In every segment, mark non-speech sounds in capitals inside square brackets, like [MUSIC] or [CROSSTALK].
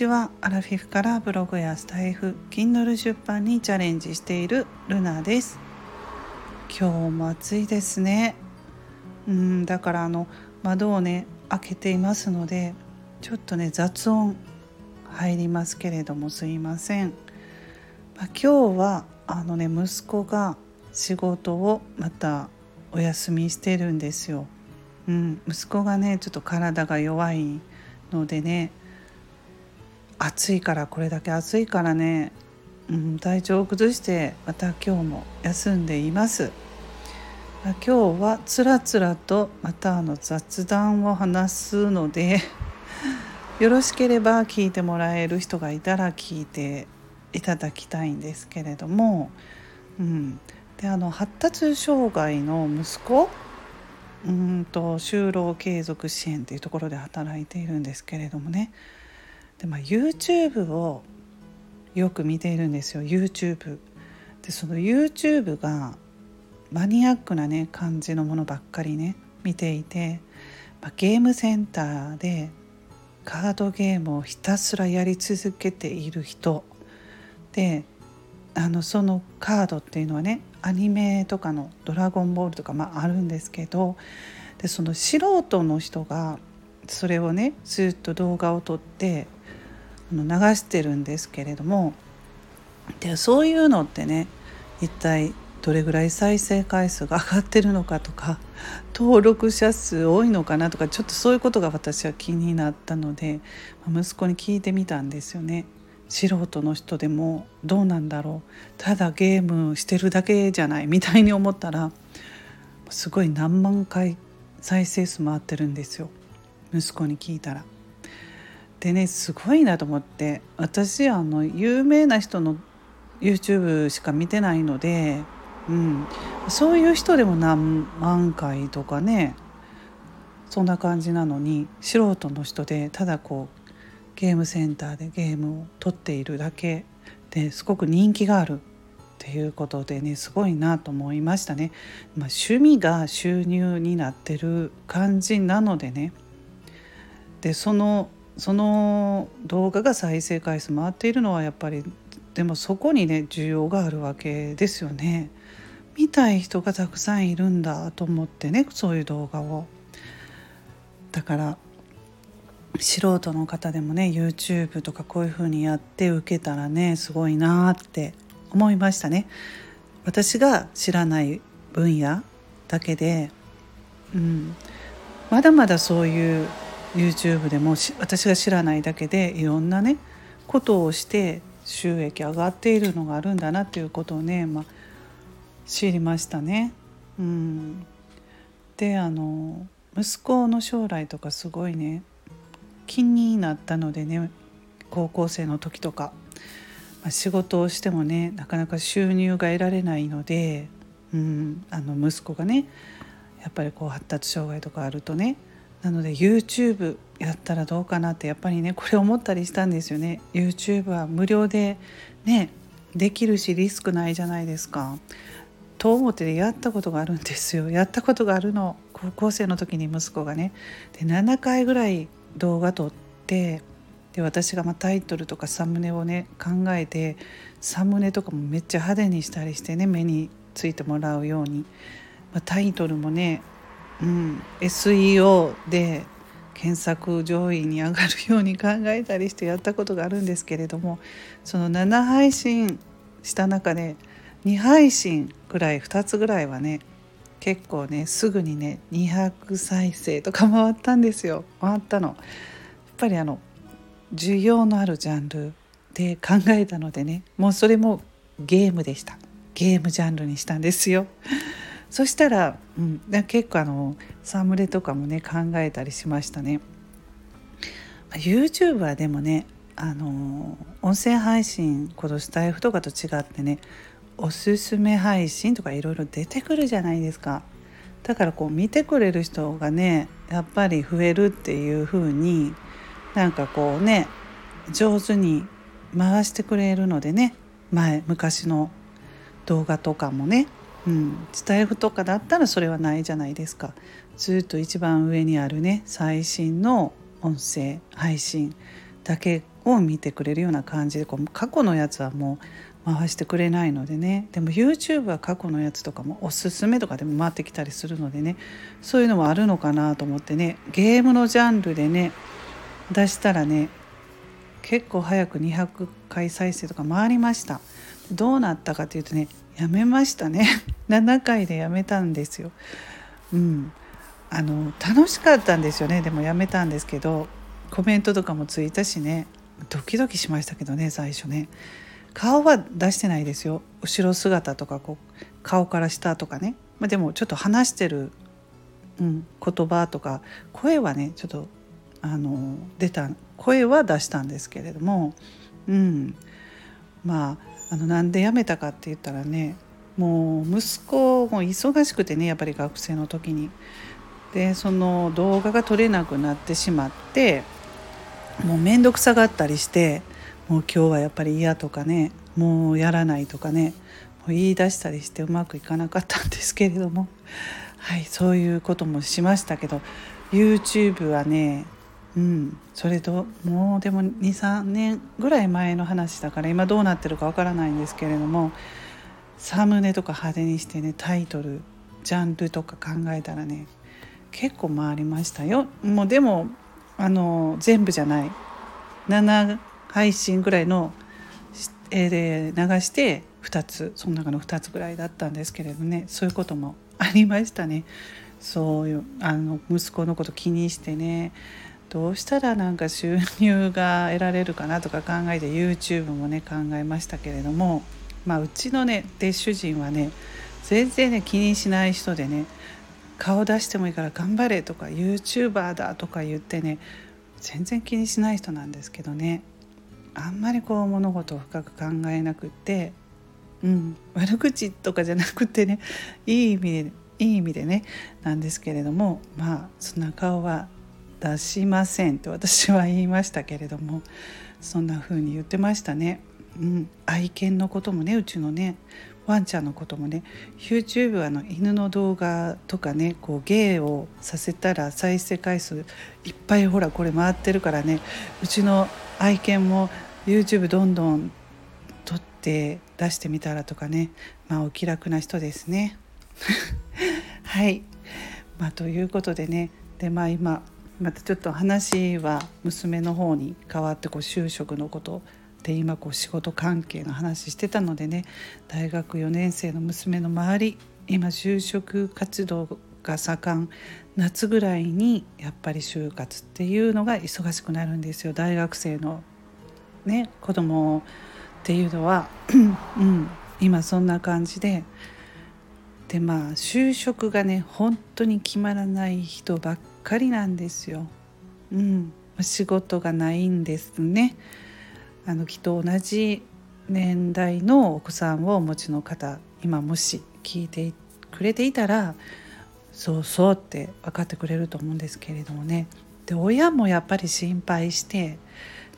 ちは。アラフィフからブログやスタイフ Kindle 出版にチャレンジしているルナです。今日も暑いですね。うんだからあの窓をね開けていますのでちょっとね雑音入りますけれどもすいません、まあ、今日はあのね息子が仕事をまたお休みしてるんですよ、うん、息子がねちょっと体が弱いのでね暑いからこれだけ暑いからね、うん、体調を崩してまた今日も休んでいます。今日はつらつらとまたあの雑談を話すので [LAUGHS] よろしければ聞いてもらえる人がいたら聞いていただきたいんですけれども、うん、であの発達障害の息子うんと就労継続支援というところで働いているんですけれどもね。で、まあ、YouTube をよく見ているんですよ YouTube。でその YouTube がマニアックなね感じのものばっかりね見ていて、まあ、ゲームセンターでカードゲームをひたすらやり続けている人であのそのカードっていうのはねアニメとかの「ドラゴンボール」とか、まあ、あるんですけどでその素人の人がそれをねずっと動画を撮って流してるんですけれどもでそういうのってね一体どれぐらい再生回数が上がってるのかとか [LAUGHS] 登録者数多いのかなとかちょっとそういうことが私は気になったので息子に聞いてみたんですよね。素人の人でもどうなんだろうただゲームしてるだけじゃないみたいに思ったらすごい何万回再生数回ってるんですよ息子に聞いたら。でねすごいなと思って私あの有名な人の YouTube しか見てないので、うん、そういう人でも何万回とかねそんな感じなのに素人の人でただこうゲームセンターでゲームを撮っているだけですごく人気があるっていうことでねすごいなと思いましたね。まあ、趣味が収入になってる感じなのでねでそのその動画が再生回数回っているのはやっぱりでもそこにね需要があるわけですよね。見たい人がたくさんいるんだと思ってねそういう動画を。だから素人の方でもね YouTube とかこういう風にやって受けたらねすごいなって思いましたね。私が知らない分野だけで、うん、まだまだそういう YouTube でも私が知らないだけでいろんなねことをして収益上がっているのがあるんだなっていうことをね、まあ、知りましたね。うん、であの息子の将来とかすごいね気になったのでね高校生の時とか、まあ、仕事をしてもねなかなか収入が得られないので、うん、あの息子がねやっぱりこう発達障害とかあるとねなので YouTube やったらどうかなってやっぱりねこれ思ったりしたんですよね。YouTube は無料でねできるしリスクないじゃないですか。と思ってやったことがあるんですよ。やったことがあるの高校生の時に息子がね。で7回ぐらい動画撮ってで私がまタイトルとかサムネをね考えてサムネとかもめっちゃ派手にしたりしてね目についてもらうように、まあ、タイトルもねうん、SEO で検索上位に上がるように考えたりしてやったことがあるんですけれどもその7配信した中で2配信ぐらい2つぐらいはね結構ねすぐにね200再生とか回ったんですよ回ったの。やっぱりあの需要のあるジャンルで考えたのでねもうそれもゲームでしたゲームジャンルにしたんですよ。そしたら、うん、結構あのサムネとかもね考えたりしましたね。YouTube はでもねあの音声配信このスタイフとかと違ってねおすすめ配信とかいろいろ出てくるじゃないですかだからこう見てくれる人がねやっぱり増えるっていう風になんかこうね上手に回してくれるのでね前昔の動画とかもねうん、スタイフとかだったらそれはないじゃないですか。ずっと一番上にあるね最新の音声配信だけを見てくれるような感じでこう過去のやつはもう回してくれないのでね。でも YouTube は過去のやつとかもおすすめとかでも回ってきたりするのでね。そういうのもあるのかなと思ってね。ゲームのジャンルでね出したらね結構早く200回再生とか回りました。どうなったかというとねやめましたね。[LAUGHS] 7回でやめたんですよ。うん。あの楽しかったんですよね。でもやめたんですけどコメントとかもついたしね。ドキドキしましたけどね最初ね。顔は出してないですよ。後ろ姿とかこう顔から下とかね、まあ、でもちょっと話してる、うん、言葉とか声はねちょっとあの出た声は出したんですけれども、うん、まああのなんで辞めたかって言ったらねもう息子も忙しくてねやっぱり学生の時に。でその動画が撮れなくなってしまってもう面倒くさがったりしてもう今日はやっぱり嫌とかねもうやらないとかねもう言い出したりしてうまくいかなかったんですけれどもはいそういうこともしましたけど YouTube はねうん。それともうでも23年ぐらい前の話だから今どうなってるかわからないんですけれどもサムネとか派手にしてねタイトルジャンルとか考えたらね結構回りましたよ。もうでもあの全部じゃない。7配信ぐらいの絵で流して2つその中の2つぐらいだったんですけれどね。そういうこともありましたね。そういうあの息子のこと気にしてね。どうしたらなんか収入が得られるかなとか考えて YouTube もね考えましたけれどもまあうちのねで主人はね全然ね気にしない人でね顔出してもいいから頑張れとか YouTuber だとか言ってね全然気にしない人なんですけどねあんまりこう物事を深く考えなくって、うん、悪口とかじゃなくてねいい意味でいい意味でねなんですけれどもまあそんな顔は出しませんと私は言いましたけれどもそんな風に言ってましたね。うん、愛犬のこともねうちのねワンちゃんのこともね YouTube はの犬の動画とかねこう芸をさせたら再生回数いっぱいほらこれ回ってるからねうちの愛犬も YouTube どんどん撮って出してみたらとかねまあお気楽な人ですね。[LAUGHS] はい、まあ、ということでねでまあ今またちょっと話は娘の方に変わってこう就職のことで今こう仕事関係の話してたのでね大学4年生の娘の周り今就職活動が盛ん夏ぐらいにやっぱり就活っていうのが忙しくなるんですよ。大学生のね子供っていうのは、うん、今そんな感じででまあ就職がね本当に決まらない人ばっかりなんですよ。うん、仕事がないんですね。あのきっと同じ年代のお子さんをお持ちの方今もし聞いてくれていたらそうそうって分かってくれると思うんですけれどもねで親もやっぱり心配して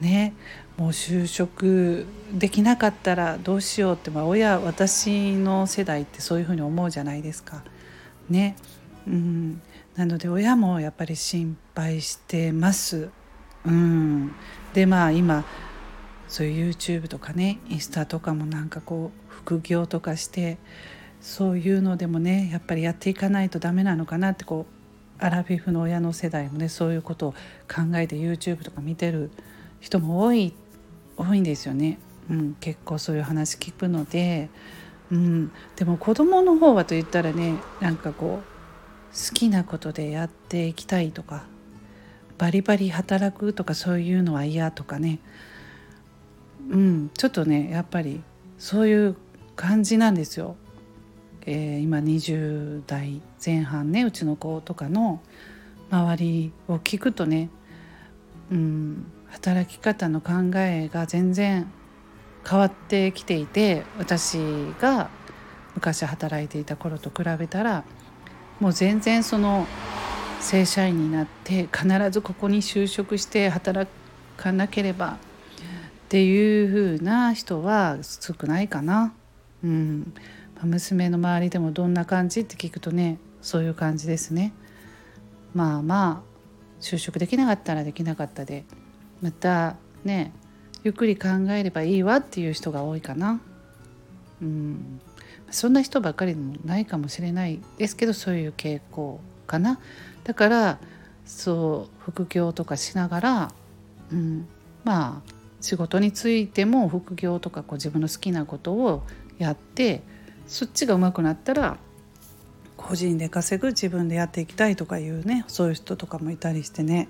ねもう就職できなかったらどうしようって、まあ、親私の世代ってそういうふうに思うじゃないですか。ね、うん、なので親もやっぱり心配してます。うん、でまあ今そういう YouTube とかねインスタとかもなんかこう副業とかしてそういうのでもねやっぱりやっていかないとダメなのかなってこうアラフィフの親の世代もねそういうことを考えて YouTube とか見てる人も多い多いんですよね、うん、結構そういう話聞くので、うん、でも子供の方はと言ったらねなんかこう好きなことでやっていきたいとかバリバリ働くとかそういうのは嫌とかね。うん、ちょっとねやっぱりそういう感じなんですよ。えー、今20代前半ねうちの子とかの周りを聞くとね、うん、働き方の考えが全然変わってきていて私が昔働いていた頃と比べたらもう全然その正社員になって必ずここに就職して働かなければっていう風な人は少ないかな。うん、娘の周りでもどんな感じって聞くとねそういう感じですね。まあまあ就職できなかったらできなかったでまたねゆっくり考えればいいわっていう人が多いかな。うんそんな人ばっかりでもないかもしれないですけどそういう傾向かな。だからそう副業とかしながら、うん、まあ仕事についても副業とかこう自分の好きなことをやってそっちが上手くなったら個人で稼ぐ自分でやっていきたいとかいうねそういう人とかもいたりしてね、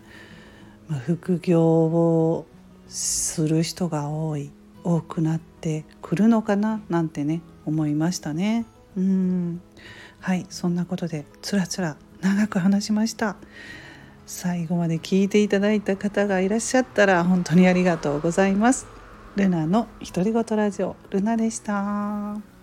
まあ、副業をする人が多い多くなってくるのかななんてね思いましたね。うんはいそんなことでつらつら長く話しました。最後まで聞いていただいた方がいらっしゃったら本当にありがとうございます。ルナの独り言ラジオルナでした。